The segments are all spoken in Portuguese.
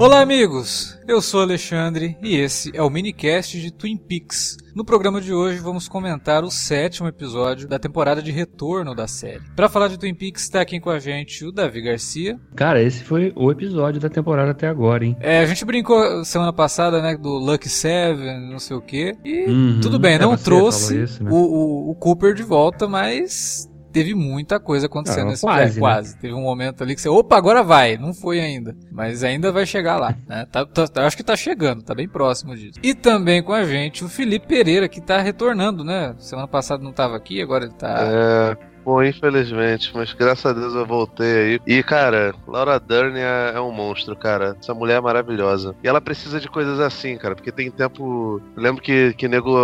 Olá, amigos! Eu sou Alexandre e esse é o minicast de Twin Peaks. No programa de hoje vamos comentar o sétimo episódio da temporada de retorno da série. Para falar de Twin Peaks está aqui com a gente o Davi Garcia. Cara, esse foi o episódio da temporada até agora, hein? É, a gente brincou semana passada, né, do Lucky Seven, não sei o quê. E uhum, tudo bem, não trouxe isso, né? o, o, o Cooper de volta, mas teve muita coisa acontecendo ah, nesse quase, é, quase. Teve um momento ali que você, opa, agora vai. Não foi ainda. Mas ainda vai chegar lá. Né? Tá, tá, acho que tá chegando, tá bem próximo disso. E também com a gente o Felipe Pereira, que tá retornando, né? Semana passada não tava aqui, agora ele tá. É. Bom, infelizmente, mas graças a Deus eu voltei aí. E, cara, Laura Dern é, é, um monstro, cara. Essa mulher é maravilhosa. E ela precisa de coisas assim, cara, porque tem tempo. Eu lembro que, que nego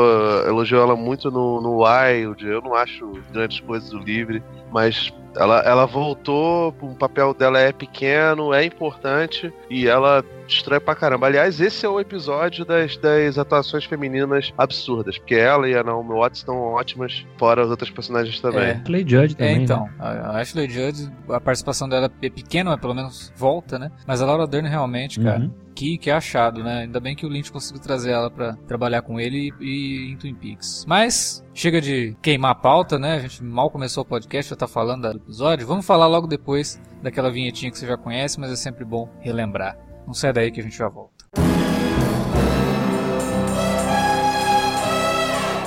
elogiou ela muito no, no Wild. Eu não acho grandes coisas do livre, mas ela, ela voltou, o papel dela é pequeno, é importante e ela destrói pra caramba. Aliás, esse é o episódio das, das atuações femininas absurdas, porque ela e a Naomi Watts estão ótimas, fora as outras personagens também. É. Ashley Judd também. É, então. Né? A Ashley Judd, a participação dela é pequena, mas pelo menos volta, né? Mas a Laura Dern realmente, cara. Uhum. Que, que achado, né? Ainda bem que o Lynch conseguiu trazer ela para trabalhar com ele e, e em Twin Peaks. Mas chega de queimar a pauta, né? A gente mal começou o podcast, já tá falando do episódio. Vamos falar logo depois daquela vinhetinha que você já conhece, mas é sempre bom relembrar. Não sai daí que a gente já volta.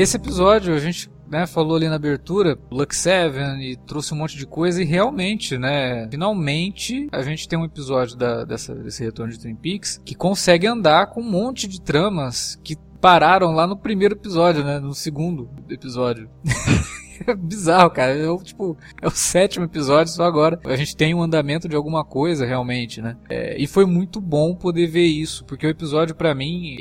Esse episódio a gente né, falou ali na abertura, Luck Seven e trouxe um monte de coisa e realmente, né, finalmente a gente tem um episódio da, dessa, desse retorno de Twin Peaks que consegue andar com um monte de tramas que pararam lá no primeiro episódio, né, no segundo episódio. é bizarro, cara. Eu, tipo, é o sétimo episódio só agora. A gente tem um andamento de alguma coisa realmente, né? É, e foi muito bom poder ver isso, porque o episódio para mim,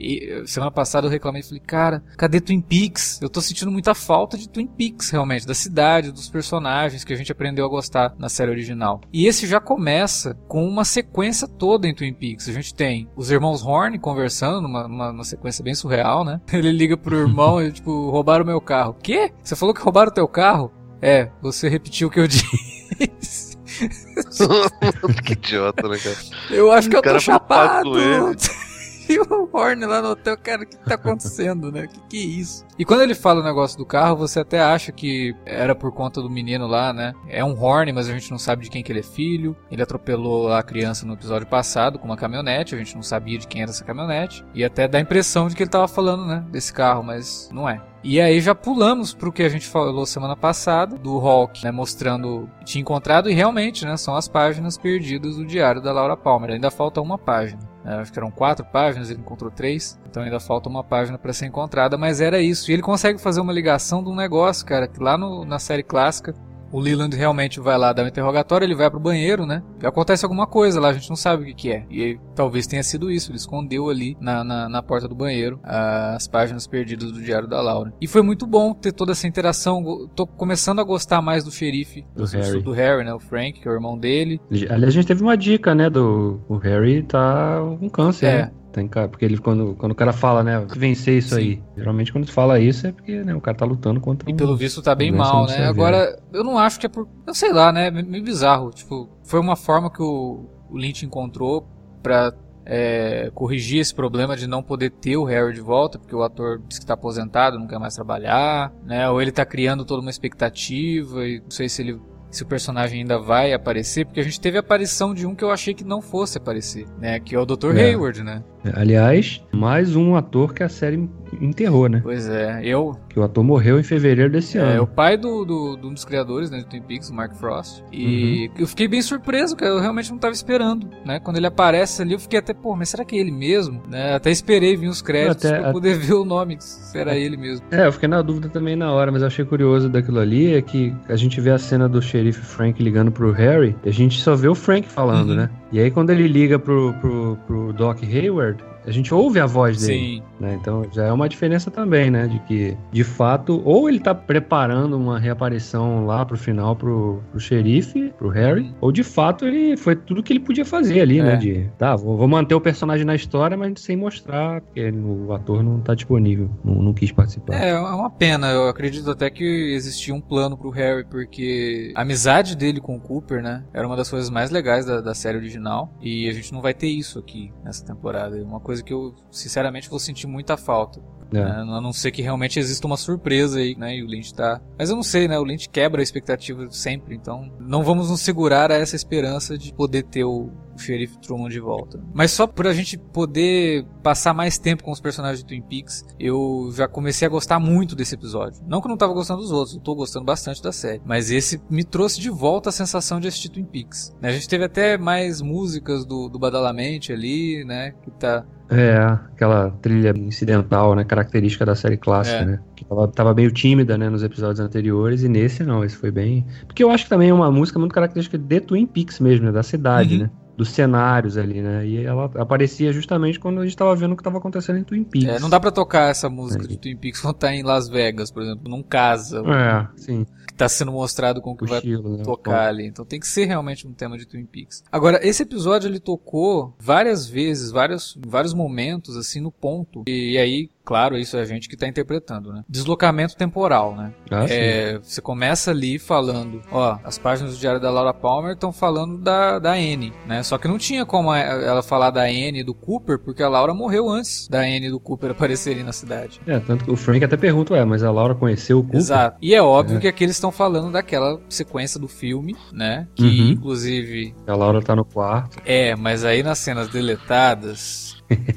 semana passada eu reclamei, falei, cara, cadê Twin Peaks? Eu tô sentindo muita falta de Twin Peaks realmente, da cidade, dos personagens que a gente aprendeu a gostar na série original. E esse já começa com uma sequência toda em Twin Peaks. A gente tem os irmãos Horn conversando numa, numa, sequência bem surreal, né? Ele liga pro irmão e tipo, roubaram meu carro. Quê? Você falou que roubaram teu carro? É, você repetiu o que eu disse. que idiota, né, cara? Eu acho que eu tô chapado. e o Horn lá no hotel, cara, o que tá acontecendo, né? O que, que é isso? E quando ele fala o negócio do carro, você até acha que era por conta do menino lá, né? É um Horn, mas a gente não sabe de quem que ele é filho. Ele atropelou a criança no episódio passado com uma caminhonete, a gente não sabia de quem era essa caminhonete. E até dá a impressão de que ele tava falando, né? Desse carro, mas não é. E aí já pulamos pro que a gente falou semana passada, do Hulk, né, mostrando tinha encontrado, e realmente, né, são as páginas perdidas do diário da Laura Palmer. Ainda falta uma página. Né, acho que eram quatro páginas, ele encontrou três, então ainda falta uma página para ser encontrada, mas era isso. E ele consegue fazer uma ligação de um negócio, cara, que lá no, na série clássica o Leland realmente vai lá dar um interrogatório, ele vai pro banheiro, né? E acontece alguma coisa lá, a gente não sabe o que, que é. E talvez tenha sido isso, ele escondeu ali na, na, na, porta do banheiro as páginas perdidas do diário da Laura. E foi muito bom ter toda essa interação. Tô começando a gostar mais do xerife, do, do Harry. do Harry, né? O Frank, que é o irmão dele. Aliás, a gente teve uma dica, né? Do o Harry tá com câncer. É. Né? Tem cara, porque ele, quando, quando o cara fala, né, vencer isso Sim. aí. Geralmente quando fala isso é porque né, o cara tá lutando contra E pelo visto tá bem mal, né? Agora, eu não acho que é por. Eu sei lá, né? Meio bizarro. Tipo, foi uma forma que o, o Lynch encontrou pra é, corrigir esse problema de não poder ter o Harry de volta, porque o ator diz que está aposentado, não quer mais trabalhar, né? Ou ele está criando toda uma expectativa e não sei se ele se o personagem ainda vai aparecer, porque a gente teve a aparição de um que eu achei que não fosse aparecer, né? Que é o Dr. É. Hayward, né? Aliás, mais um ator que a série enterrou, né? Pois é, eu. Que o ator morreu em fevereiro desse é, ano. É o pai do, do, do, um dos criadores né, do Twin Peaks, o Mark Frost. E uhum. eu fiquei bem surpreso, que eu realmente não estava esperando, né? Quando ele aparece ali, eu fiquei até, pô, mas será que é ele mesmo? Né? Até esperei vir os créditos até, pra poder ver o nome, se era ele mesmo. É, eu fiquei na dúvida também na hora, mas eu achei curioso daquilo ali, é que a gente vê a cena do xerife Frank ligando pro Harry, e a gente só vê o Frank falando, uhum. né? E aí quando ele liga pro, pro, pro Doc Hayward, a gente ouve a voz dele. Sim. Né? Então já é uma diferença também, né? De que, de fato, ou ele tá preparando uma reaparição lá pro final pro, pro xerife, pro Harry, ou de fato ele foi tudo que ele podia fazer ali, né? é. né? De, tá, vou, vou, manter o personagem na história, mas sem mostrar, porque o ator não tá disponível, não, não quis participar. É, é uma pena. Eu acredito até que existia um plano pro Harry, porque a amizade dele com o Cooper, né? Era uma das coisas mais legais da, da série original. E a gente não vai ter isso aqui nessa temporada. É uma coisa que eu, sinceramente, vou sentir muita falta. É. Né? A não ser que realmente exista uma surpresa aí, né? E o Lynch tá. Mas eu não sei, né? O Lynch quebra a expectativa sempre, então não vamos nos segurar a essa esperança de poder ter o, o xerife Truman de volta. Mas só por a gente poder passar mais tempo com os personagens de Twin Peaks, eu já comecei a gostar muito desse episódio. Não que eu não tava gostando dos outros, eu tô gostando bastante da série. Mas esse me trouxe de volta a sensação de assistir Twin Peaks. A gente teve até mais músicas do, do Badalamente ali, né? Que tá é, aquela trilha incidental, né, característica da série clássica, é. né, que tava, tava meio tímida, né, nos episódios anteriores, e nesse não, esse foi bem... Porque eu acho que também é uma música muito característica de Twin Peaks mesmo, né, da cidade, uhum. né, dos cenários ali, né? E ela aparecia justamente quando a gente estava vendo o que estava acontecendo em Twin Peaks. É, não dá para tocar essa música é. de Twin Peaks quando tá em Las Vegas, por exemplo, num casa. É, sim tá sendo mostrado com o que o vai estilo, né? tocar ali. Então tem que ser realmente um tema de Twin Peaks. Agora, esse episódio ele tocou várias vezes, vários, vários momentos, assim, no ponto. E, e aí, Claro, isso é a gente que está interpretando, né? Deslocamento temporal, né? Ah, é, você começa ali falando, ó, as páginas do Diário da Laura Palmer estão falando da, da Anne, né? Só que não tinha como ela falar da Anne e do Cooper, porque a Laura morreu antes da Anne e do Cooper aparecerem na cidade. É, tanto que o Frank até pergunta, ué, mas a Laura conheceu o Cooper? Exato. E é óbvio é. que aqui eles estão falando daquela sequência do filme, né? Que uhum. inclusive. A Laura tá no quarto. É, mas aí nas cenas deletadas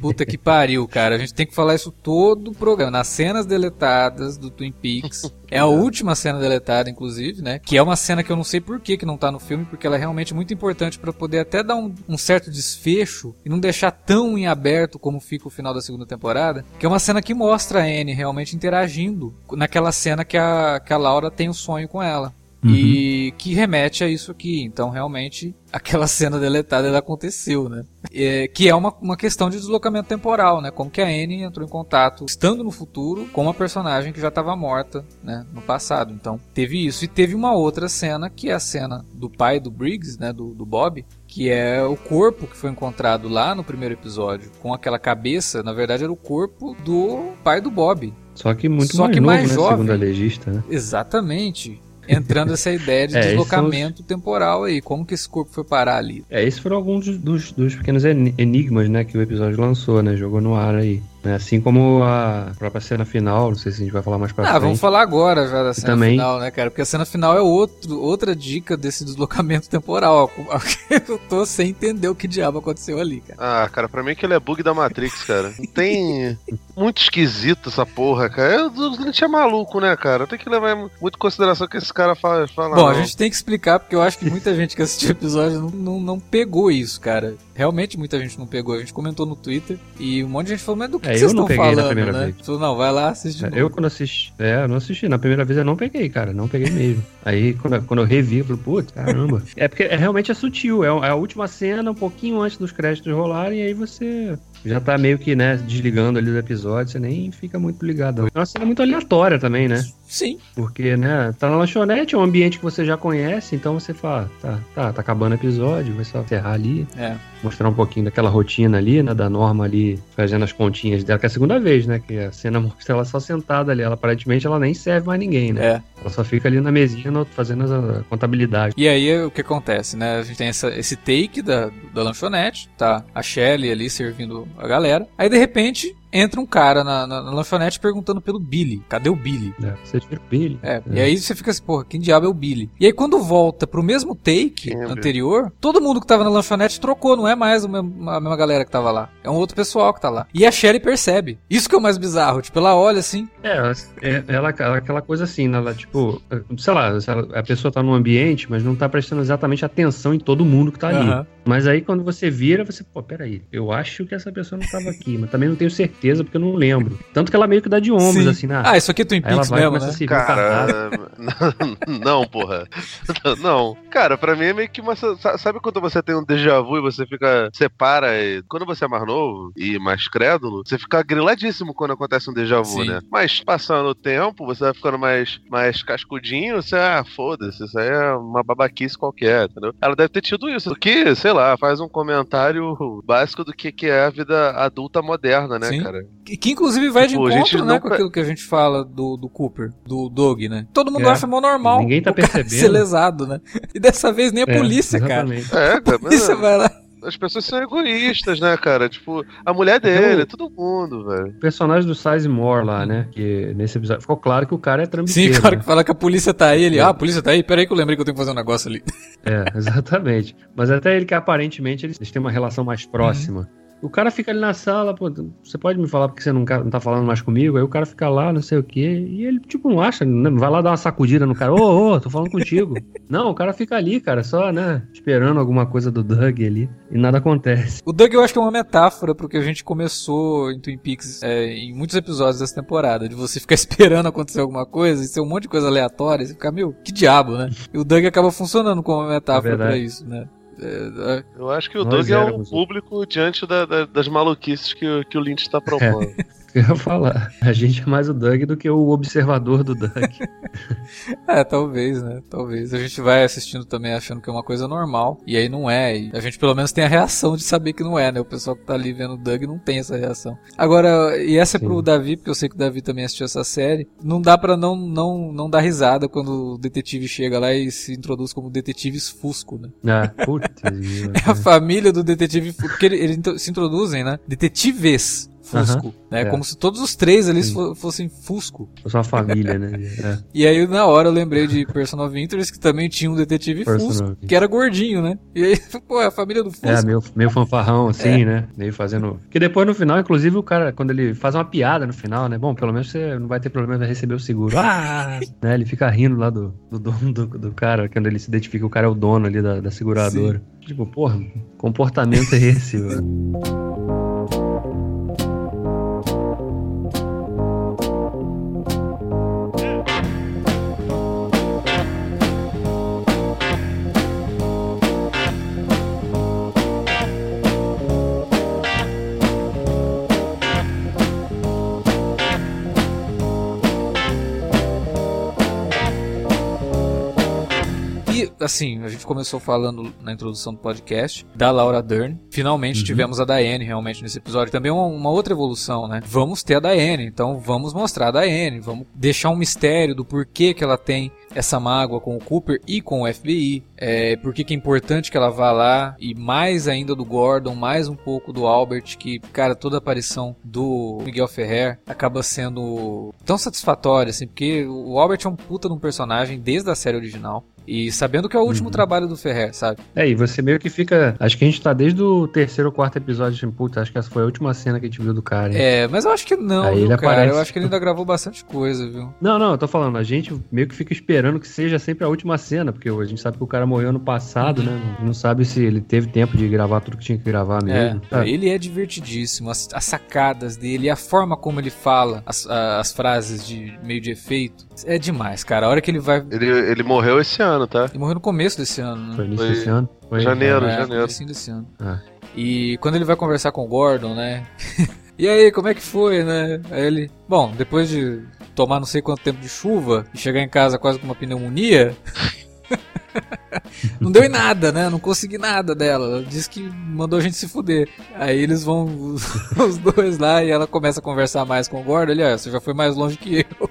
Puta que pariu, cara. A gente tem que falar isso todo o programa. Nas cenas deletadas do Twin Peaks. É a última cena deletada, inclusive, né? Que é uma cena que eu não sei por que, que não tá no filme, porque ela é realmente muito importante para poder até dar um, um, certo desfecho e não deixar tão em aberto como fica o final da segunda temporada. Que é uma cena que mostra a Anne realmente interagindo naquela cena que a, que a Laura tem o um sonho com ela. Uhum. E que remete a isso aqui. Então, realmente, aquela cena deletada ela aconteceu, né? É, que é uma, uma questão de deslocamento temporal, né? Como que a Anne entrou em contato, estando no futuro, com uma personagem que já estava morta, né? No passado. Então, teve isso. E teve uma outra cena, que é a cena do pai do Briggs, né? Do, do Bob, que é o corpo que foi encontrado lá no primeiro episódio, com aquela cabeça, na verdade era o corpo do pai do Bob. Só que muito Só mais que novo, mais né? jovem. Segundo a legista, né? Exatamente entrando essa ideia de é, deslocamento temporal aí. Como que esse corpo foi parar ali? É, esses foram alguns dos, dos pequenos enigmas, né, que o episódio lançou, né? Jogou no ar aí. Né? Assim como a própria cena final, não sei se a gente vai falar mais pra ah, frente. Ah, vamos falar agora já da cena também... final, né, cara? Porque a cena final é outro, outra dica desse deslocamento temporal. Eu tô sem entender o que diabo aconteceu ali, cara. Ah, cara, pra mim aquele é bug da Matrix, cara. Tem. muito esquisito essa porra, cara. O Lynch é maluco, né, cara? Tem que levar muito em consideração o que esse cara fala. fala Bom, não. a gente tem que explicar, porque eu acho que muita gente que assistiu o episódio não, não, não pegou isso, cara. Realmente muita gente não pegou. A gente comentou no Twitter e um monte de gente falou, mas do que, é, que vocês estão falando, né? Vez. Falou, não, vai lá, assiste é, Eu quando assisti, é, eu não assisti. Na primeira vez eu não peguei, cara. Não peguei mesmo. Aí quando, quando eu revi, eu falei, putz, caramba. é porque é, realmente é sutil. É, é a última cena, um pouquinho antes dos créditos rolarem, e aí você já tá meio que, né, desligando ali do episódio, você nem fica muito ligado. É uma cena muito aleatória também, né? Sim. Porque, né, tá na lanchonete, é um ambiente que você já conhece, então você fala, tá, tá, tá acabando o episódio, vai só encerrar ali. É. Mostrar um pouquinho daquela rotina ali, né, da Norma ali fazendo as continhas dela, que é a segunda vez, né, que a cena mostra ela só sentada ali, ela aparentemente ela nem serve mais ninguém, né? É. Ela só fica ali na mesinha fazendo a contabilidade. E aí o que acontece, né, a gente tem essa, esse take da, da lanchonete, tá a Shelly ali servindo a galera, aí de repente entra um cara na, na, na lanchonete perguntando pelo Billy. Cadê o Billy? É, você tira o Billy. É, e aí você fica assim, porra, quem diabo é o Billy? E aí quando volta pro mesmo take Quem é anterior, todo mundo que tava na lanchonete trocou, não é mais o mesmo- a mesma galera que tava lá. É um outro pessoal que tá lá. E a Sherry percebe. Isso que é o mais bizarro. Tipo, ela olha assim, É, ela, é- ela, ela- aquela coisa assim, né, ela, tipo, sei lá, a pessoa tá num ambiente, mas não tá prestando exatamente atenção em todo mundo que tá ali. Aham. Mas aí quando você vira, você, pô, peraí, eu acho que essa pessoa não tava aqui, mas também não tenho certeza porque eu não lembro. Tanto que ela meio que dá de ombros, Sim. assim, na. Ah, isso aqui é Twin Peaks vai mesmo, né? Cara, não, porra. Não. Cara, pra mim é meio que uma. sa- Sabe quando você tem um déjà vu e você fica. Separa e. Quando você é mais novo e mais crédulo, você fica griladíssimo quando acontece um déjà vu, Sim. né? Mas passando o tempo, você vai ficando mais, mais cascudinho, você, ah, foda-se, isso aí é uma babaquice qualquer, entendeu? Ela deve ter tido isso. O que, sei lá, faz um comentário básico do que, que é a vida adulta moderna, né, Sim. cara? Que, que inclusive vai Tipo, de encontro, né, não com aquilo que a gente fala do, do Cooper, do Doug, né? Todo mundo É. acha mó normal. Ninguém tá o cara percebendo. ser lesado, né? E dessa vez nem a É, polícia, cara. exatamente. É, A cara, polícia vai lá. As pessoas são egoístas, né, cara? Tipo, a mulher dele, todo mundo, velho. O personagem do Sizemore lá, né? Que nesse episódio ficou claro que o cara é Sim, trambiqueiro. o cara né? que fala que a polícia tá aí, ele, É. ah, a polícia tá aí, peraí que eu lembrei que eu tenho que fazer um negócio ali. É, exatamente. Mas até ele que aparentemente eles eles têm uma relação mais próxima. O cara fica ali na sala, pô, você pode me falar porque você não, não tá falando mais comigo? Aí o cara fica lá, não sei o quê, e ele, tipo, não acha, né? vai lá dar uma sacudida no cara, ô, ô, tô falando contigo. não, o cara fica ali, cara, só, né, esperando alguma coisa do Doug ali, e nada acontece. O Doug eu acho que é uma metáfora pro que a gente começou em Twin Peaks é, em muitos episódios dessa temporada, de você ficar esperando acontecer alguma coisa e ser um monte de coisa aleatória, e você ficar, meu, que diabo, né? E o Doug acaba funcionando como uma metáfora É pra isso, né? É, é, Eu acho que o Nós Doug é o o- público diante da- da- das maluquices que, o- que o Lynch tá propondo. Eu ia falar, a gente é mais o Doug do que o observador do Doug. É, talvez, né? Talvez. A gente vai assistindo também achando que é uma coisa normal. E aí não é. E a gente pelo menos tem a reação de saber que não é, né? O pessoal que tá ali vendo o Doug não tem essa reação. Agora, e essa é pro Sim. Davi, porque eu sei que o Davi também assistiu essa série. Não dá pra não, não, não dar risada quando o detetive chega lá e se introduz como detetives Fusco, né? ah, putz, É a família do detetive Fusco. Porque eles ele se introduzem, né? Detetives. Fusco, né? é. Como se todos os três ali Sim. fo- fossem Fusco. Fosse uma família, né? É. E aí, na hora, eu lembrei de Person of Interest, que também tinha um detetive Person Fusco, que era gordinho, né? E aí, pô, é a família do Fusco. É, meio, meio fanfarrão, assim, né? Meio fazendo. Que depois no final, inclusive, o cara, quando ele faz uma piada no final, né? Bom, pelo menos você não vai ter problema, vai receber o seguro. Ah! né? Ele fica rindo lá do, do dono do, do cara, quando ele se identifica que o cara é o dono ali da, da seguradora. Tipo, porra, comportamento é esse, mano? Assim, a gente começou falando na introdução do podcast da Laura Dern. Finalmente Uhum. tivemos a Diane realmente nesse episódio. Também uma, uma outra evolução, né? Vamos ter a Diane, então vamos mostrar a Diane. Vamos deixar um mistério do porquê que ela tem essa mágoa com o Cooper e com o FBI. É, por que que é importante que ela vá lá. E mais ainda do Gordon, mais um pouco do Albert, que, cara, toda a aparição do Miguel Ferrer acaba sendo tão satisfatória, assim, porque o Albert é um puta de um personagem desde a série original. E sabendo que é o último Uhum. trabalho do Ferrer, sabe? É, e você meio que fica. Acho que a gente tá desde o terceiro ou quarto episódio, tipo, puta, acho que essa foi a última cena que a gente viu do cara. hein? É, mas eu acho que não, Aí viu, ele cara. aparece. Eu acho que ele ainda gravou bastante coisa, viu? Não, não, eu tô falando, a gente meio que fica esperando que seja sempre a última cena, porque a gente sabe que o cara morreu no passado, né? Não sabe se ele teve tempo de gravar tudo que tinha que gravar mesmo. É, ele é divertidíssimo. As, as sacadas dele, a forma como ele fala as, as frases de meio de efeito, é demais, cara. A hora que ele vai. Ele, ele morreu esse ano, tá? Ele morreu no começo desse ano, né? Foi início Foi desse ano? Foi janeiro. é, janeiro. comecinho desse ano. Ah. E quando ele vai conversar com o Gordon, né? e aí, como é que foi, né? Aí ele. Bom, depois de tomar não sei quanto tempo de chuva e chegar em casa quase com uma pneumonia. Não deu em nada, né? Não consegui nada dela. Ela disse que mandou a gente se fuder. Aí eles vão, os, os dois lá, e ela começa a conversar mais com o Gordon. Ele, ó, você já foi mais longe que eu.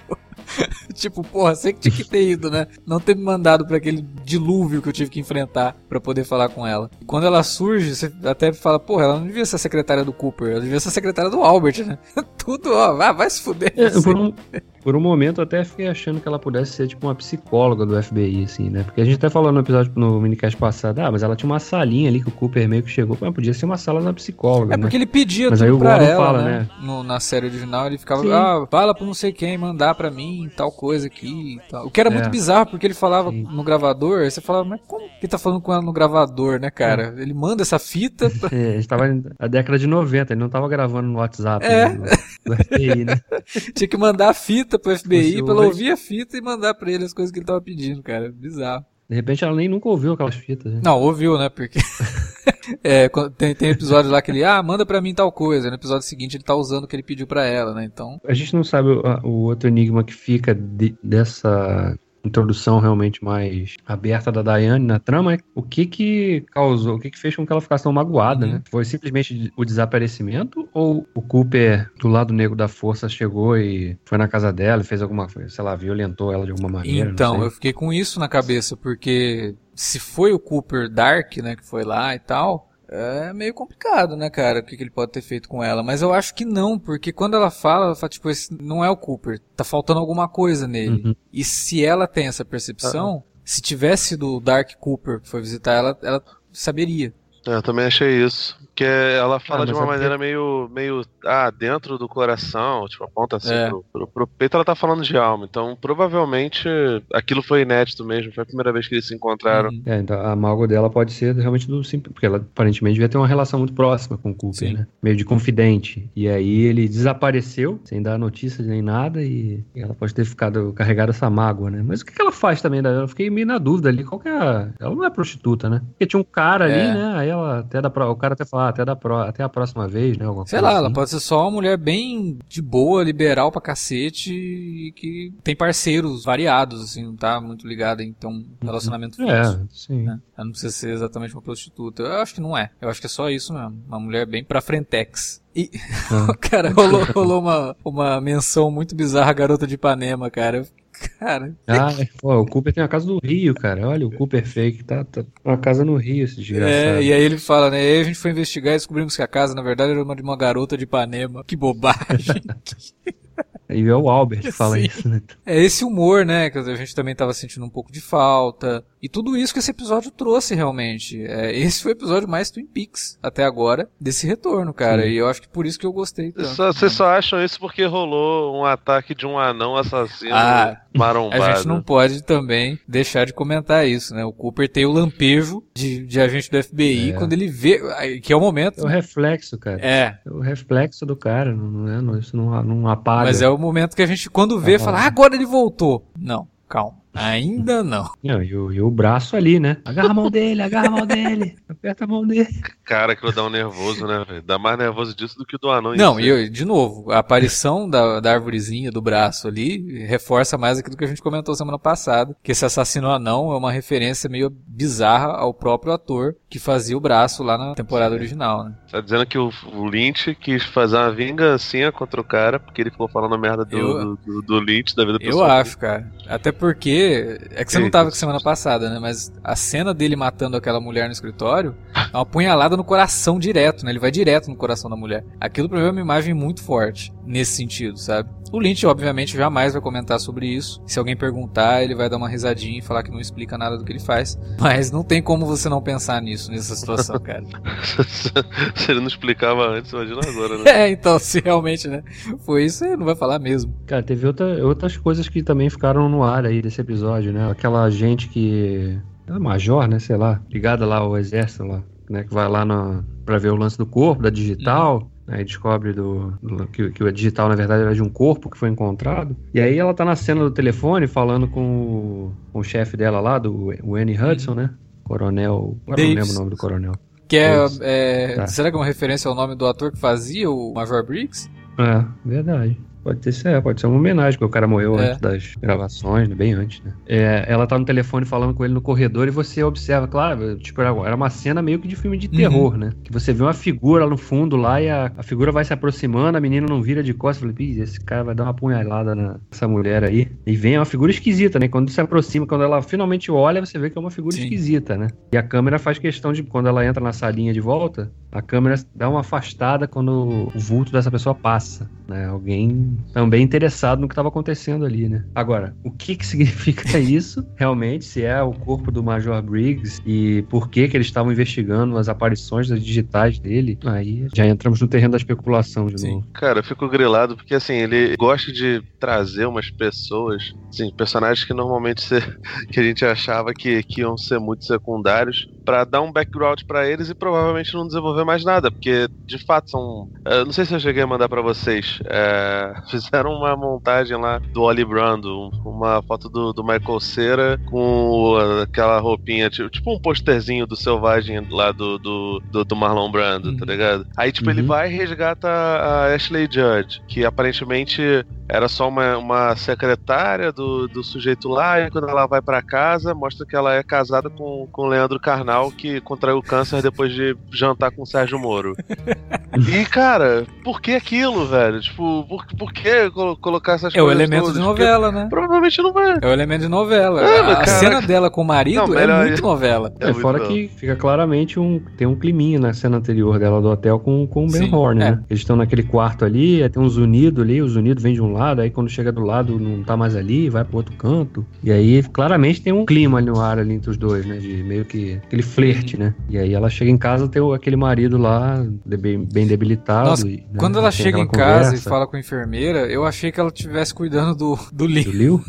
Tipo, porra, você que tinha que ter ido, né? Não ter me mandado para aquele dilúvio que eu tive que enfrentar para poder falar com ela. E quando ela surge, você até fala, porra, ela não devia ser a secretária do Cooper, ela devia ser a secretária do Albert, né? Tudo, ó, vai, vai se fuder. É, por, um, por um momento até fiquei achando que ela pudesse ser tipo uma psicóloga do FBI, assim, né? Porque a gente até falou no episódio, no minicast passado, ah, mas ela tinha uma salinha ali que o Cooper meio que chegou, mas podia ser uma sala da psicóloga, É né? porque ele pedia Mas tudo aí o pra Gordon ela, fala, né? né? No- na série original ele ficava, Sim. ah, fala pra não sei quem mandar pra mim tal coisa aqui e tal. O que era É. muito bizarro, porque ele falava Sim. no gravador, aí você falava, mas como que ele tá falando com ela no gravador, né, cara? Ele manda essa fita pra... É, a gente tava na década de 90, ele não tava gravando no WhatsApp É. né, do, FBI, né? Tinha que mandar a fita pro FBI pra ela ouvir a fita e mandar pra ele as coisas que ele tava pedindo, cara. Bizarro. De repente ela nem nunca ouviu aquelas fitas, né? Não, ouviu, né? Porque. é, tem, tem episódio lá que ele, ah, manda pra mim tal coisa. No episódio seguinte ele tá usando o que ele pediu pra ela, né? Então. A gente não sabe o, o outro enigma que fica de- dessa introdução realmente mais aberta da Diane na trama é o que que causou, o que que fez com que ela ficasse tão magoada, Uhum. né? Foi simplesmente o desaparecimento ou o Cooper do lado negro da força chegou e foi na casa dela e fez alguma coisa, sei lá, violentou ela de alguma maneira, Então, eu fiquei com isso na cabeça, porque se foi o Cooper Dark, né, que foi lá e tal, é meio complicado, né, cara, o que, que ele pode ter feito com ela. Mas eu acho que não, porque quando ela fala, ela fala, tipo, esse não é o Cooper, tá faltando alguma coisa nele. Uhum. E se ela tem essa percepção, se tivesse sido o Dark Cooper que foi visitar ela, ela saberia. É, eu também achei isso. Porque ela fala Ah, de uma é porque- maneira meio, meio. Ah, dentro do coração, tipo, aponta assim É. pro, pro, pro peito, ela tá falando de alma. Então, provavelmente, aquilo foi inédito mesmo. Foi a primeira vez que eles se encontraram. Uhum. É, então a mágoa dela pode ser realmente do simples, porque ela aparentemente devia ter uma relação muito próxima com o Cooper, Sim. né? Meio de confidente. E aí ele desapareceu, sem dar notícias nem nada, e, ela pode ter ficado carregada essa mágoa, né? Mas o que, que ela faz também? né? Eu fiquei meio na dúvida ali, qual que é a... Ela não é prostituta, né? Porque tinha um cara ali, É. né? Aí ela até da pro- o cara até fala, ah, até, da pro... até a próxima vez, né? Sei lá, ela assim. pode ser só uma mulher bem de boa, liberal pra cacete e que tem parceiros variados, assim, não tá muito ligada em ter um relacionamento fixo. É, sim. né? Ela não precisa ser exatamente uma prostituta. Eu acho que não é. Eu acho que é só isso mesmo. Uma mulher bem pra frentex. E, Ah. cara, rolou, rolou uma, uma menção muito bizarra, garota de Ipanema, cara. Eu- Cara, Ah. Pô, o Cooper tem uma casa no Rio, cara. Olha, o Cooper fake tá, tá uma casa no Rio, esse desgraçado. é, e aí ele fala, né? E aí a gente foi investigar e descobrimos que a casa, na verdade, era uma de uma garota de Ipanema. Que bobagem. E é o Albert que fala Sim. isso, né? É esse humor, né? Que a gente também tava sentindo um pouco de falta. E tudo isso que esse episódio trouxe realmente. É, esse foi o episódio mais Twin Peaks até agora desse retorno, cara. Sim. E eu acho que por isso que eu gostei Vocês tanto. só, vocês só acham isso porque rolou um ataque de um anão assassino Ah, marombado. A gente não pode também deixar de comentar isso, né? O Cooper tem o lampejo de, de agente do FBI É. quando ele vê. Que é o momento. É o reflexo, cara. É, É o reflexo do cara, não, não é, isso não, não apaga. mas é o momento que a gente, quando vê, fala, ah, agora ele voltou. Não, calma. Ainda não. Não, e, o, e o braço ali, né? Agarra a mão dele, agarra a mão dele, aperta a mão dele. Cara, aquilo dá um nervoso, né, velho? Dá mais nervoso disso do que o do anão Não, e eu- de novo, a aparição da, da arvorezinha do braço ali reforça mais aquilo que a gente comentou semana passada, que esse assassino anão é uma referência meio bizarra ao próprio ator que fazia o braço lá na temporada original, né? Tá dizendo que o, o Lynch quis fazer uma vingancinha contra o cara, porque ele ficou falando merda do, Eu- do, do- do Lynch, da vida Eu pessoal. acho, cara. Até porque. É que você não tava com semana passada, né? Mas a cena dele matando aquela mulher no escritório é uma punhalada no coração direto, né? Ele vai direto no coração da mulher. Aquilo pra mim é uma imagem muito forte nesse sentido, sabe? O Lynch, obviamente, jamais vai comentar sobre isso. Se alguém perguntar, ele vai dar uma risadinha e falar que não explica nada do que ele faz. Mas não tem como você não pensar nisso, nessa situação, cara. Se ele não explicava antes, imagina agora, né? é, então, se realmente, né? Foi isso, ele não vai falar mesmo. Cara, teve outra, outras coisas que também ficaram no ar aí desse episódio, né? Aquela gente que. Ela é major, né? Sei lá, ligada lá ao exército lá, né? Que vai lá na, pra ver o lance do corpo, da digital. Aí descobre do, do- que, que o digital, na verdade, era de um corpo que foi encontrado. E aí ela tá na cena do telefone falando com o, com o chefe dela lá, do o Annie Hudson, né? Coronel. Agora eu não lembro o nome do coronel. Que é. É, Tá. Será que é uma referência ao nome do ator que fazia o Major Briggs? É, verdade. Pode ser, é, pode ser uma homenagem, porque o cara morreu É. antes das gravações, né, bem antes, né? É, ela tá no telefone falando com ele no corredor e você observa, claro, tipo, era uma cena meio que de filme de Uhum. terror, né? Que você vê uma figura no fundo lá e a, a figura vai se aproximando, a menina não vira de costas, "Ih, esse cara vai dar uma punhalada nessa mulher aí. E vem uma figura esquisita, né? Quando se aproxima, quando ela finalmente olha, você vê que é uma figura Sim. esquisita, né? E a câmera faz questão de, quando ela entra na salinha de volta, a câmera dá uma afastada quando o vulto dessa pessoa passa, né? Alguém também interessado no que estava acontecendo ali, né? Agora, o que que significa isso realmente? Se é o corpo do Major Briggs e por que que eles estavam investigando as aparições das digitais dele? Aí já entramos no terreno da especulação de Sim. novo. Cara, eu fico grilado porque assim, ele gosta de trazer umas pessoas, assim, personagens que normalmente se- que a gente achava que, que iam ser muito secundários, pra dar um background pra eles e provavelmente não desenvolver mais nada, porque de fato são. eu não sei se eu cheguei a mandar pra vocês. é, fizeram uma montagem lá do Oli Brando, um- uma foto do, do Michael Cera com aquela roupinha, tipo, tipo um posterzinho do Selvagem lá do, do, do, do Marlon Brando, tá Uhum. ligado? Aí, tipo, ele Uhum. vai e resgata a Ashley Judd, que aparentemente era só uma, uma secretária do, do sujeito lá, e quando ela vai pra casa, mostra que ela é casada com, com o Leandro Carnal, que contraiu câncer depois de jantar com o Sérgio Moro. e, cara, por que aquilo, velho? Tipo, por, por que colo- colocar essas É o coisas elemento todas? de Porque novela, né? Provavelmente não vai. É o elemento de novela. É, a cena dela com o marido Não, é muito novela. É, muito fora bom. que fica claramente um. Tem um climinha na cena anterior dela do hotel com, com o Ben Sim, Horn, é. né? Eles estão naquele quarto ali, tem um zunido ali, o zunido vem de um lado, aí quando chega do lado não tá mais ali, vai pro outro canto. E aí claramente tem um clima ali no ar ali entre os dois, né? De meio que aquele flerte, né? E aí ela chega em casa tem aquele marido lá, bem, bem debilitado. Nossa, e, né, Quando ela chega em aquela casa e conversa fala com a enfermeira, eu achei que ela estivesse cuidando do, do Lee. Do Liu?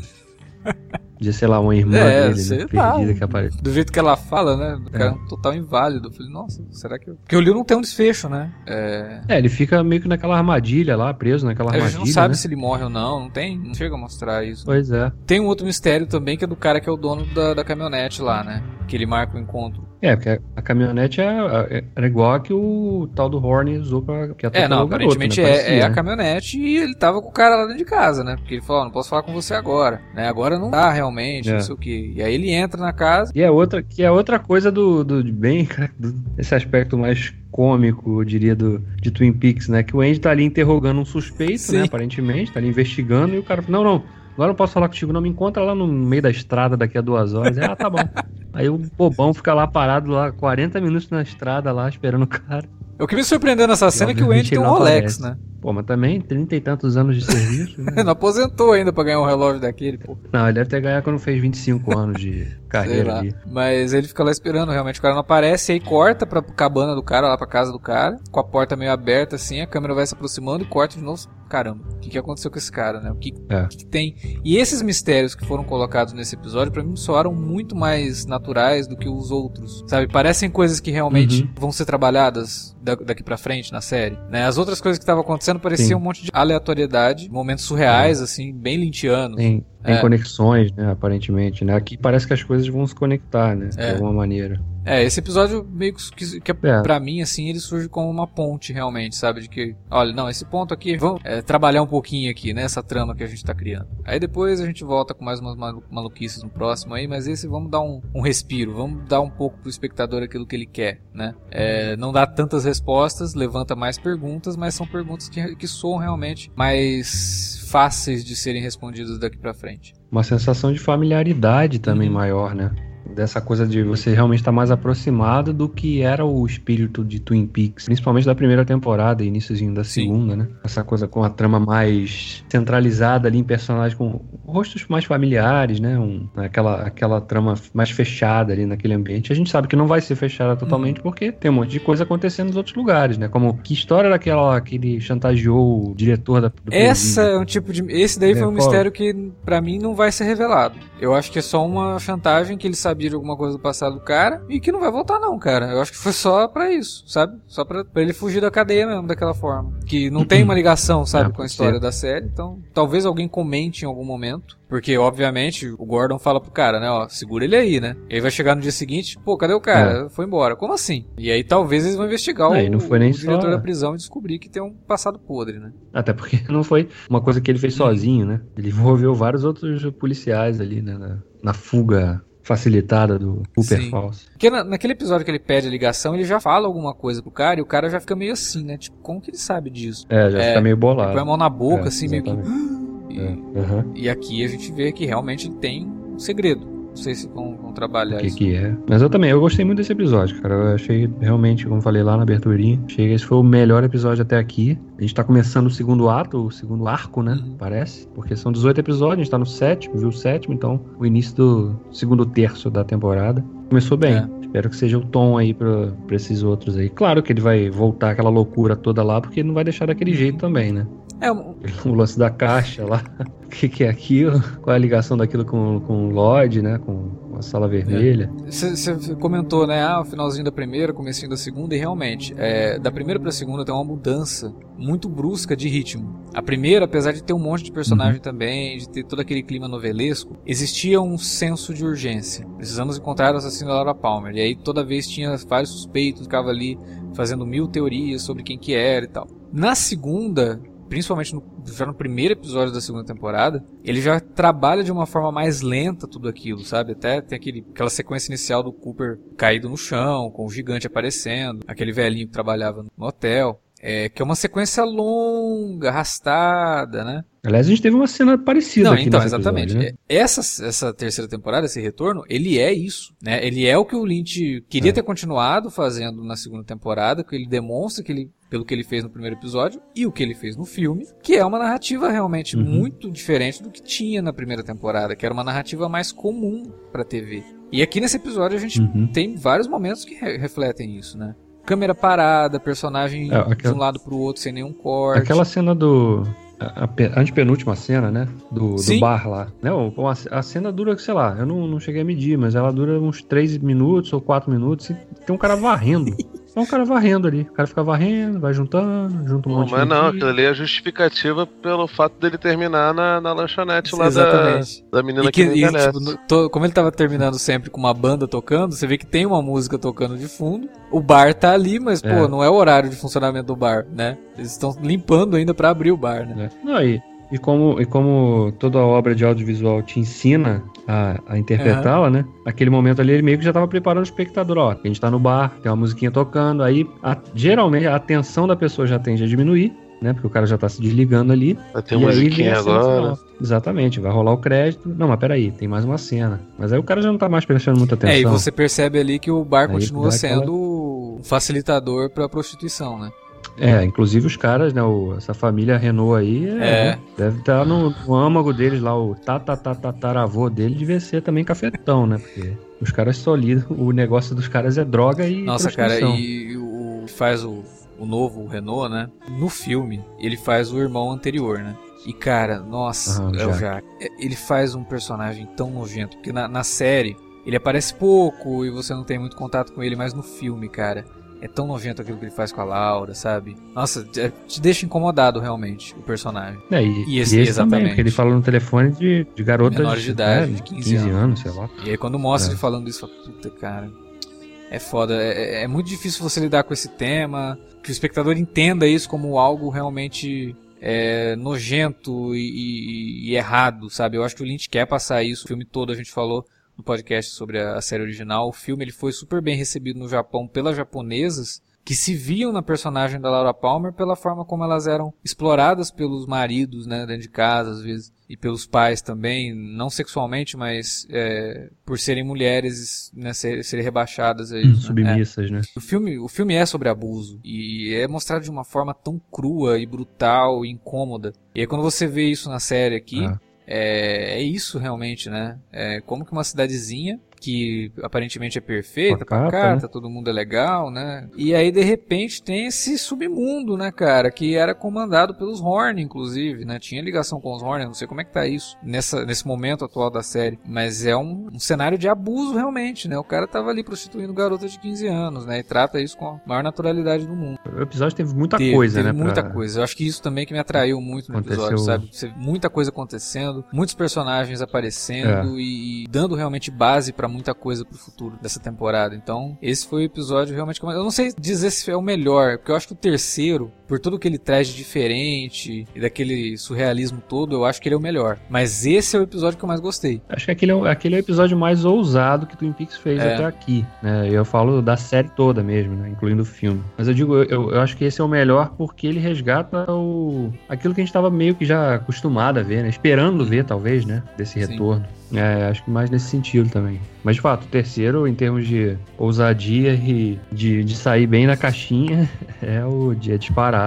De, sei lá, uma irmã É, dele, sei né? lá. Perdida que aparece. Do jeito que ela fala, né? O cara é um total inválido. Eu falei, nossa, será que. eu- Porque o Leo não tem um desfecho, né? É. É, ele fica meio que naquela armadilha lá, preso naquela A armadilha. gente não sabe né? se ele morre ou não, não tem, não chega a mostrar isso. Pois é. Tem um outro mistério também que é do cara que é o dono da, da caminhonete lá, né? Que ele marca o encontro. É, porque a, a caminhonete é, é- era igual a que o tal do Horn usou pra que É, não, o garoto, aparentemente né? é, Parecia, é a né? caminhonete e ele tava com o cara lá dentro de casa, né? Porque ele falou, não posso falar com você agora, né? Agora não dá realmente, É. não sei o quê. E aí ele entra na casa. E é outra, que é outra coisa do, do de bem, cara, do- esse aspecto mais cômico, eu diria, do, de Twin Peaks, né? Que o Andy tá ali interrogando um suspeito, Sim. né? Aparentemente, tá ali investigando, e o cara fala, não, não, agora eu não posso falar contigo, não, me encontra lá no meio da estrada daqui a duas horas. É, ah, tá bom. Aí o bobão fica lá parado lá, 40 minutos na estrada lá, esperando o cara. O que me surpreendeu nessa cena é que o Andy tem um Rolex, aparece. né? Pô, mas também, 30 e tantos anos de serviço, né? Não aposentou ainda pra ganhar um relógio daquele, pô. Não, ele deve ter ganhado quando fez 25 anos de carreira lá. ali. Mas ele fica lá esperando, realmente o cara não aparece, e aí corta pra cabana do cara, lá pra casa do cara, com a porta meio aberta assim, a câmera vai se aproximando e corta de novo. Caramba, o que, que aconteceu com esse cara, né? O que, É. que que tem? E esses mistérios que foram colocados nesse episódio, pra mim, soaram muito mais naturais do que os outros, sabe? Parecem coisas que realmente Uhum. vão ser trabalhadas da- daqui pra frente na série, né? As outras coisas que estavam acontecendo pareciam Sim. um monte de aleatoriedade, momentos surreais, assim, bem lintianos. Tem, tem É. conexões, né, aparentemente, né? Aqui parece que as coisas vão se conectar, né? É. De alguma maneira. É, esse episódio meio que, que É. pra mim, assim, ele surge como uma ponte, realmente, sabe? De que, olha, não, esse ponto aqui, vamos é, trabalhar um pouquinho aqui, né? Essa trama que a gente tá criando. Aí depois a gente volta com mais umas malu- maluquices no próximo aí, mas esse vamos dar um, um respiro, vamos dar um pouco pro espectador aquilo que ele quer, né? É, não dá tantas respostas, levanta mais perguntas, mas são perguntas que, que soam realmente mais fáceis de serem respondidas daqui pra frente. Uma sensação de familiaridade também Uhum. maior, né? Dessa coisa de você realmente estar mais aproximado do que era o espírito de Twin Peaks, principalmente da primeira temporada, iníciozinho da Sim. segunda, né? Essa coisa com a trama mais centralizada ali em personagens com rostos mais familiares, né? Um, aquela, aquela trama mais fechada ali naquele ambiente. A gente sabe que não vai ser fechada totalmente Uhum. porque tem um monte de coisa acontecendo nos outros lugares, né? Como que história era aquela que ele chantageou o diretor da do Essa presídio? é um tipo de. Esse daí foi um É, qual? mistério que, pra mim, não vai ser revelado. Eu acho que é só uma chantagem que ele sabia sabia de alguma coisa do passado do cara e que não vai voltar não, cara. Eu acho que foi só para isso, sabe? Só pra, pra, ele fugir da cadeia mesmo, daquela forma. Que não tem uma ligação, sabe, é, com a história ser. da série. Então, talvez alguém comente em algum momento. Porque, obviamente, o Gordon fala pro cara, né, ó, segura ele aí, né? E aí vai chegar no dia seguinte, pô, cadê o cara? É. Foi embora. Como assim? E aí talvez eles vão investigar é, o, não foi nem o diretor só... da prisão e descobrir que tem um passado podre, né? Até porque não foi uma coisa que ele fez sozinho, né? Ele envolveu vários outros policiais ali, né, na, na fuga facilitada do Cooper Sim. Falls. Porque na, naquele episódio que ele pede a ligação, ele já fala alguma coisa pro cara e o cara já fica meio assim, né? Tipo, como que ele sabe disso? É, já é, fica meio bolado. Põe a mão na boca, é, assim, exatamente. meio que. E, é. uhum. e aqui a gente vê que realmente ele tem um segredo. Não sei se vão, vão trabalhar o que isso. que é. Mas eu também, eu gostei muito desse episódio, cara. Eu achei realmente, como falei lá na aberturinha, achei que esse foi o melhor episódio até aqui. A gente tá começando o segundo ato, o segundo arco, né? Uhum. Parece. Porque são 18 episódios, a gente tá no sétimo, viu o sétimo, então o início do segundo terço da temporada. Começou bem. É. Espero que seja o tom aí pra, pra esses outros aí. Claro que ele vai voltar aquela loucura toda lá, porque não vai deixar daquele jeito também, né? É, o lance da caixa lá. O que, que, é aquilo? Qual é a ligação daquilo com, com o Lodge, né? Com a sala vermelha. Você é. comentou, né? Ah, o finalzinho da primeira, comecinho da segunda, e realmente, é, da primeira pra segunda tem uma mudança muito brusca de ritmo. A primeira, apesar de ter um monte de personagem uhum. também, de ter todo aquele clima novelesco, existia um senso de urgência. Precisamos encontrar o assassino da Laura Palmer. E aí toda vez tinha vários suspeitos, ficava ali fazendo mil teorias sobre quem que era e tal. Na segunda, principalmente no, já no primeiro episódio da segunda temporada, ele já trabalha de uma forma mais lenta tudo aquilo, sabe? Até tem aquele, aquela sequência inicial do Cooper caído no chão, com o gigante aparecendo, aquele velhinho que trabalhava no hotel. É, que é uma sequência longa, arrastada, né? Aliás, a gente teve uma cena parecida Não, aqui então, exatamente. Episódio, né? essa, essa terceira temporada, esse retorno, ele é isso, né? Ele é o que o Lynch queria é. ter continuado fazendo na segunda temporada, que ele demonstra que ele pelo que ele fez no primeiro episódio e o que ele fez no filme, que é uma narrativa realmente uhum. muito diferente do que tinha na primeira temporada, que era uma narrativa mais comum para TV. E aqui nesse episódio a gente uhum. tem vários momentos que re refletem isso, né? Câmera parada, personagem é, aquela... de um lado pro outro sem nenhum corte. Aquela cena do a, a antepenúltima cena, né? Do, do bar lá. Né? A, cena dura, sei lá, eu não, não cheguei a medir, mas ela dura uns 3 minutos ou 4 minutos e tem um cara varrendo. É um cara varrendo ali. O cara fica varrendo, vai juntando, junta um monte mas de. Mas não, aquilo ali é justificativa pelo fato dele terminar na, na lanchonete lá da, da menina e que, que e, tipo, to, Como ele tava terminando sempre com uma banda tocando, você vê que tem uma música tocando de fundo. O bar tá ali, mas, é. pô, não é o horário de funcionamento do bar, né? Eles estão limpando ainda para abrir o bar, né? É. Não, aí. E como, e como toda obra de audiovisual te ensina a, a interpretá-la, uhum. né? Aquele momento ali, ele meio que já estava preparando o espectador, ó. A gente tá no bar, tem uma musiquinha tocando, aí a, geralmente a atenção da pessoa já tende a diminuir, né? Porque o cara já tá se desligando ali. Vai ter musiquinha agora. Exatamente, vai rolar o crédito. Não, mas peraí, tem mais uma cena. Mas aí o cara já não tá mais prestando muita atenção. É, e você percebe ali que o bar aí continua sendo um facilitador pra prostituição, né? É, inclusive os caras, né? O, essa família Renault aí é, é. deve estar no, no, âmago deles lá, o tatatataravô dele devia ser também cafetão, né? Porque os caras só lidam, o negócio dos caras é droga e. Nossa, cara, e o faz o, o novo Renault, né? No filme, ele faz o irmão anterior, né? E cara, nossa, uhum, é o Jack. Ele faz um personagem tão nojento, porque na, na série ele aparece pouco e você não tem muito contato com ele, mas no filme, cara é tão nojento aquilo que ele faz com a Laura, sabe? Nossa, é, te deixa incomodado realmente o personagem. É, e, e esse, e esse exatamente. Também, porque ele fala no telefone de, de garotas menores de idade, né, de 15, 15 anos. anos. sei lá. E aí quando mostra é. ele falando isso, fala, puta cara, é foda. É, é, muito difícil você lidar com esse tema, que o espectador entenda isso como algo realmente é, nojento e, e, e, errado, sabe? Eu acho que o Lynch quer passar isso. O filme todo a gente falou no podcast sobre a, a série original. O filme ele foi super bem recebido no Japão pelas japonesas que se viam na personagem da Laura Palmer pela forma como elas eram exploradas pelos maridos, né, dentro de casa às vezes e pelos pais também, não sexualmente, mas é, por serem mulheres, né, serem ser rebaixadas aí, hum, né? submissas, é. né? O filme, o filme é sobre abuso e é mostrado de uma forma tão crua e brutal e incômoda. E aí quando você vê isso na série aqui, ah é, é isso realmente, né? É como que uma cidadezinha que aparentemente é perfeita, Pacata, pacata, né? todo mundo é legal, né? E aí de repente tem esse submundo, né, cara, que era comandado pelos Horn, inclusive, né? Tinha ligação com os Horn, não sei como é que tá isso nessa, nesse momento atual da série, mas é um, um cenário de abuso realmente, né? O cara tava ali prostituindo garotas de 15 anos, né? E trata isso com a maior naturalidade do mundo. O episódio teve muita Teve, coisa, teve né? muita pra- coisa. Eu acho que isso também que me atraiu muito no Aconteceu- episódio, sabe? Muita coisa acontecendo, muitos personagens aparecendo É. e, e dando realmente base pra muita coisa pro futuro dessa temporada. Então, esse foi o episódio realmente eu não sei dizer se é o melhor, porque eu acho que o terceiro, por tudo que ele traz de diferente e daquele surrealismo todo, eu acho que ele é o melhor. Mas esse é o episódio que eu mais gostei. Acho que aquele é, o- aquele é o episódio mais ousado que Twin Peaks fez É. até aqui, né? Eu falo da série toda mesmo, né? Incluindo o filme. Mas eu digo, eu, eu acho que esse é o melhor porque ele resgata o aquilo que a gente tava meio que já acostumado a ver, né? Esperando ver, talvez, né? Desse Sim. retorno. É, acho que mais nesse sentido também. Mas de fato, o terceiro, em termos de ousadia e de, de sair bem na caixinha, é o de é disparado,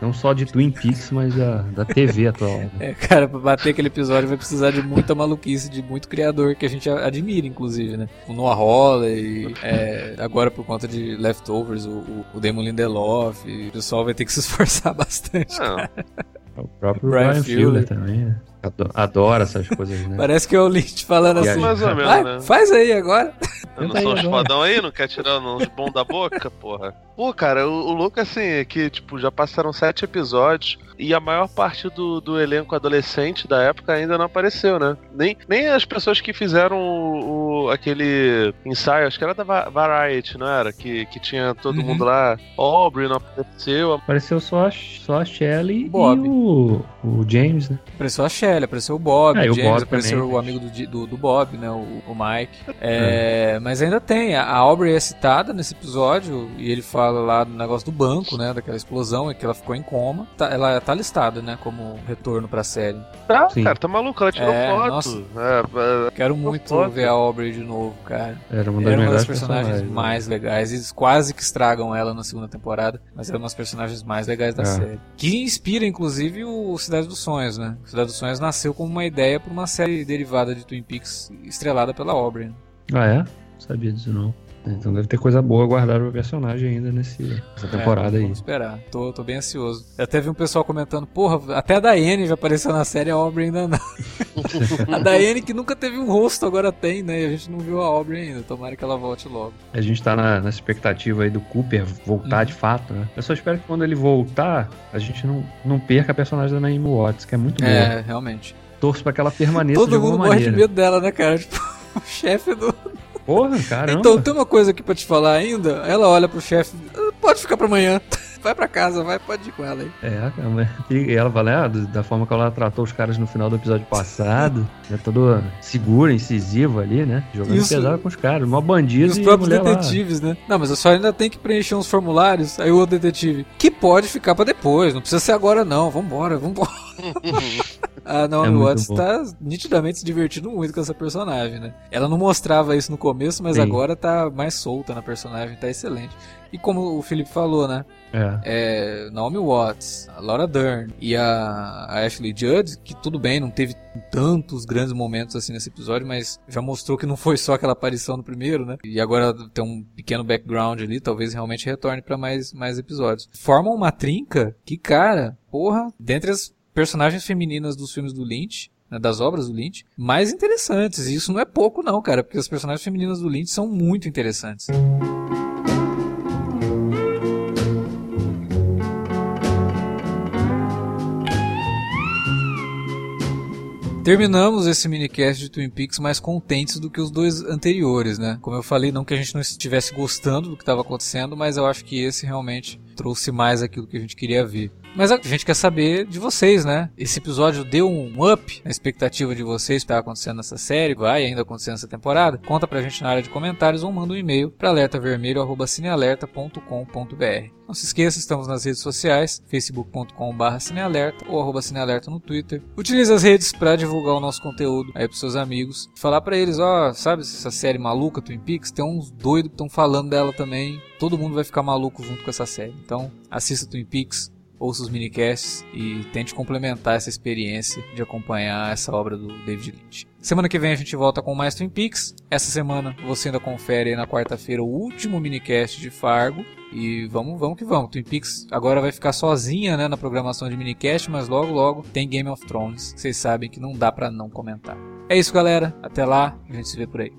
não só de Twin Peaks, mas da, da TV atual. né? É, cara, pra bater aquele episódio vai precisar de muita maluquice, de muito criador que a gente admira, inclusive, né? O Noah Hawley, é, agora por conta de Leftovers, o, o, Damon Lindelof, o pessoal vai ter que se esforçar bastante. Não, O próprio Brian Brian. Fuller também, né? Ado- Adora essas coisas, né? Parece que é o Lynch falando assim. mais ou menos, Vai, né? faz aí agora. Eu não sou uns agora. fodão aí, não quer tirar uns bom da boca, porra. Pô, cara, o, o louco assim é que, tipo, já passaram sete episódios e a maior parte do, do elenco adolescente da época ainda não apareceu, né? Nem, nem as pessoas que fizeram o, o- aquele ensaio, acho que era da Va- Variety, não era? Que, que tinha todo Uhum. mundo lá. Aubrey não apareceu. Apareceu só a, só a Shelley Bob. e o, o James, né? Apareceu a Shelly, apareceu o Bob, É, o James, Bob apareceu também. o amigo do, do, do Bob, né? O, o Mike. É, Mas ainda tem. A Aubrey é citada nesse episódio e ele fala lá do negócio do banco, né? Daquela explosão e que ela ficou em coma. Tá- ela tá listada, né? Como retorno pra série. Tá, Sim. cara, tá maluco, ela tirou É, foto. nossa. É, é, Quero muito foto. ver a Aubrey de novo, cara. Era uma das Era uma das personagens né? mais legais. Eles quase que estragam ela na segunda temporada, mas era uma das personagens mais legais da É. série. Que inspira, inclusive, o Cidade dos Sonhos, né? Cidade dos Sonhos nasceu como uma ideia para uma série derivada de Twin Peaks estrelada pela Aubrey. né? Ah, é? Sabia disso não. Então deve ter coisa boa guardada pro personagem ainda nesse, nessa temporada É, aí. Vamos esperar. Tô, tô bem ansioso. Eu até vi um pessoal comentando, porra, até a Daiane já apareceu na série, a Aubrey ainda não. a Daiane que nunca teve um rosto, agora tem, né? E a gente não viu a Aubrey ainda. Tomara que ela volte logo. A gente tá na, na expectativa aí do Cooper voltar Uhum. de fato, né? Eu só espero que quando ele voltar, a gente não, não perca a personagem da Naomi Watts, que é muito boa. É, realmente. Torço pra que ela permaneça de Todo alguma mundo morre de maneira. medo dela, né, cara? Tipo, o chefe do. Porra, caramba. Então, tem uma coisa aqui pra te falar ainda. Ela olha pro chefe, "Ah, pode ficar pra amanhã. Vai pra casa, vai, pode ir com ela aí. É, caramba. E ela fala, ah, do- da forma que ela tratou os caras no final do episódio passado, é todo segura, incisiva ali, né? Jogando Isso. pesado com os caras, uma E bandida os e, a próprios mulher lá. detetives, né? Não, mas eu só ainda tenho que preencher uns formulários. Aí o outro detetive, que pode ficar pra depois, não precisa ser agora não, vambora, vambora. A Naomi É Watts bom. tá nitidamente se divertindo muito com essa personagem, né? Ela não mostrava isso no começo, mas Sim. agora tá mais solta na personagem, tá excelente. E como o Felipe falou, né? É. é, Naomi Watts, a Laura Dern e a, a Ashley Judd, que tudo bem, não teve tantos grandes momentos assim nesse episódio, mas já mostrou que não foi só aquela aparição no primeiro, né? E agora tem um pequeno background ali, talvez realmente retorne pra mais, mais episódios. Formam uma trinca que, cara, porra, dentre as personagens femininas dos filmes do Lynch, né, das obras do Lynch, mais interessantes. E isso não é pouco não, cara, porque as personagens femininas do Lynch são muito interessantes. Terminamos esse minicast de Twin Peaks mais contentes do que os dois anteriores, né? Como eu falei, não que a gente não estivesse gostando do que estava acontecendo, mas eu acho que esse realmente trouxe mais aquilo que a gente queria ver. Mas a gente quer saber de vocês, né? Esse episódio deu um up na expectativa de vocês que está acontecendo nessa série, vai ainda acontecer nessa temporada? Conta pra gente na área de comentários ou manda um e-mail para alertavermelho@cinealerta.com.br. Não se esqueça, estamos nas redes sociais, facebook.com.br cinealerta ou arroba cinealerta no Twitter. Utilize as redes para divulgar o nosso conteúdo aí pros seus amigos. Falar pra eles, ó, sabe essa série maluca, Twin Peaks? Tem uns doidos que estão falando dela também. Todo mundo vai ficar maluco junto com essa série. Então, assista Twin Peaks, ouça os minicasts e tente complementar essa experiência de acompanhar essa obra do David Lynch. Semana que vem a gente volta com mais Twin Peaks. Essa semana você ainda confere na quarta-feira o último minicast de Fargo. E vamos, vamos que vamos. Twin Peaks agora vai ficar sozinha né, na programação de minicast, mas logo logo tem Game of Thrones. Vocês sabem que não dá pra não comentar. É isso, galera. Até lá, a gente se vê por aí.